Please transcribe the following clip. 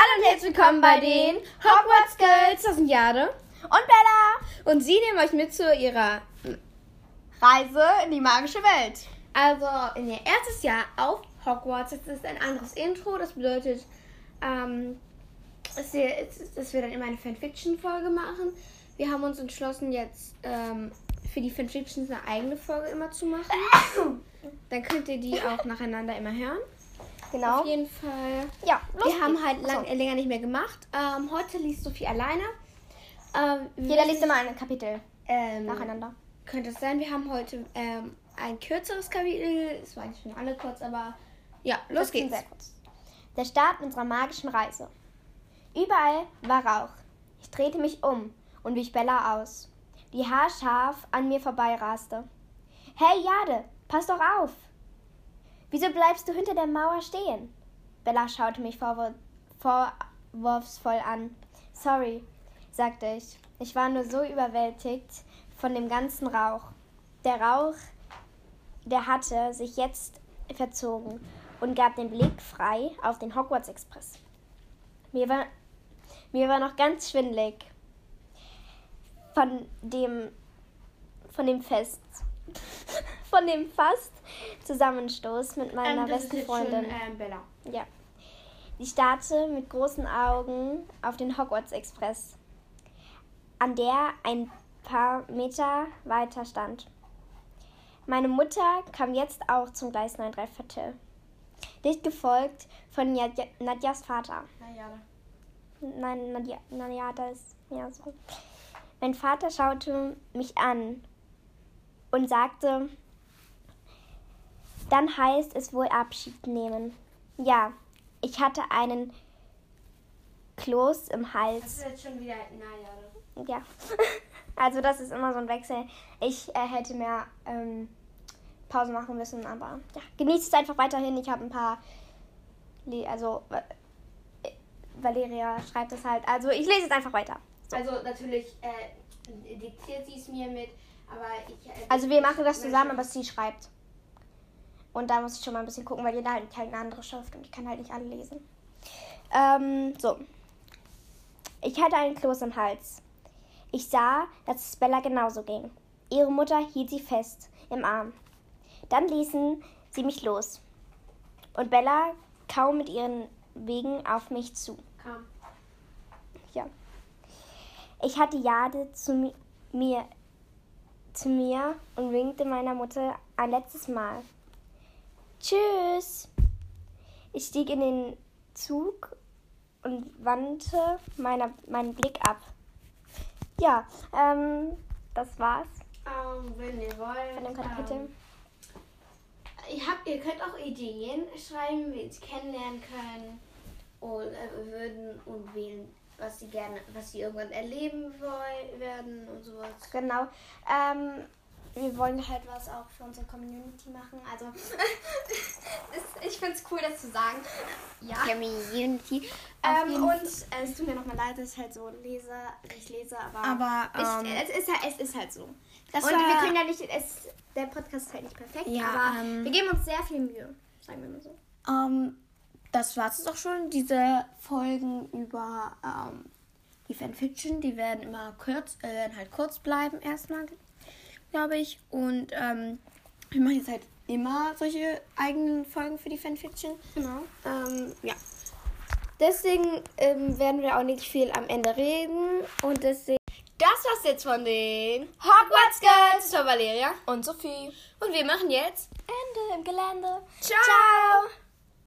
Hallo und herzlich willkommen bei den Hogwarts Girls. Das sind Jade und Bella. Und sie nehmen euch mit zu ihrer Reise in die magische Welt. Also in ihr erstes Jahr auf Hogwarts. Das ist ein anderes Intro. Das bedeutet, ähm, dass, wir, dass wir dann immer eine Fanfiction-Folge machen. Wir haben uns entschlossen, jetzt ähm, für die Fanfictions eine eigene Folge immer zu machen. Dann könnt ihr die auch nacheinander immer hören. Genau. Auf jeden Fall. Ja, wir haben halt lang, so. länger nicht mehr gemacht. Ähm, heute liest Sophie alleine. Ähm, Jeder liest immer ein Kapitel ähm, nacheinander. Könnte es sein. Wir haben heute ähm, ein kürzeres Kapitel. Es war eigentlich schon alle kurz, aber ja, los geht's. Der Start unserer magischen Reise. Überall war Rauch. Ich drehte mich um und wich Bella aus, die haarscharf an mir vorbeiraste. Hey Jade, pass doch auf! Wieso bleibst du hinter der Mauer stehen? Bella schaute mich vorwur vorwurfsvoll an. Sorry, sagte ich. Ich war nur so überwältigt von dem ganzen Rauch. Der Rauch, der hatte sich jetzt verzogen und gab den Blick frei auf den Hogwarts Express. Mir war, mir war noch ganz schwindlig von dem, von dem Fest von dem fast Zusammenstoß mit meiner ähm, besten Freundin. Schon, ähm, Bella. Ja. Ich starrte mit großen Augen auf den Hogwarts Express, an der ein paar Meter weiter stand. Meine Mutter kam jetzt auch zum Gleis 9 3 Viertel. Dicht gefolgt von Nadja, Nadjas Vater. Nein, Nadja, Nadja ist ja so. Mein Vater schaute mich an und sagte, dann heißt es wohl Abschied nehmen. Ja, ich hatte einen Kloß im Hals. Das ist jetzt schon wieder na ja. Ja. Also das ist immer so ein Wechsel. Ich äh, hätte mehr ähm, Pause machen müssen, aber ja, genießt es einfach weiterhin. Ich habe ein paar, also äh, Valeria schreibt es halt. Also ich lese es einfach weiter. So. Also natürlich äh, diktiert sie es mir mit, aber ich. Äh, also wir machen das zusammen, aber sie schreibt. Und da muss ich schon mal ein bisschen gucken, weil jeder halt keine andere Schrift und ich kann halt nicht alle lesen. Ähm, so. Ich hatte einen Kloß im Hals. Ich sah, dass es Bella genauso ging. Ihre Mutter hielt sie fest im Arm. Dann ließen sie mich los. Und Bella kaum mit ihren Wegen auf mich zu. Kam. Ja. Ich hatte Jade zu mir, zu mir und winkte meiner Mutter ein letztes Mal. Tschüss. Ich stieg in den Zug und wandte meine, meinen Blick ab. Ja, ähm, das war's. Um, ähm, wenn ihr wollt. Von dem Kapitel. Um, ihr, habt, ihr könnt auch Ideen schreiben, wie sie kennenlernen können und äh, würden und wählen, was sie gerne, was sie irgendwann erleben wollen, werden und sowas. Genau. Ähm, wir wollen halt was auch für unsere Community machen. Also, cool, das zu sagen. Ja. Community. Ähm, und äh, es tut mir nochmal leid, dass ich halt so lese, ich lese, aber, aber ähm, ich, es, ist halt, es ist halt so. Das und war, wir können ja nicht, es, der Podcast ist halt nicht perfekt, ja, aber ähm, wir geben uns sehr viel Mühe, sagen wir mal so. Ähm, das war es auch schon, diese Folgen über ähm, die Fanfiction, die werden immer kurz, äh, werden halt kurz bleiben erstmal, glaube ich. Und ähm, wir machen jetzt halt immer solche eigenen Folgen für die Fanfiction. Genau. Ähm, ja. Deswegen ähm, werden wir auch nicht viel am Ende reden. Und deswegen. Das war's jetzt von den Hogwarts Girls. Das war Valeria und Sophie. Und wir machen jetzt Ende im Gelände. Ciao. Ciao.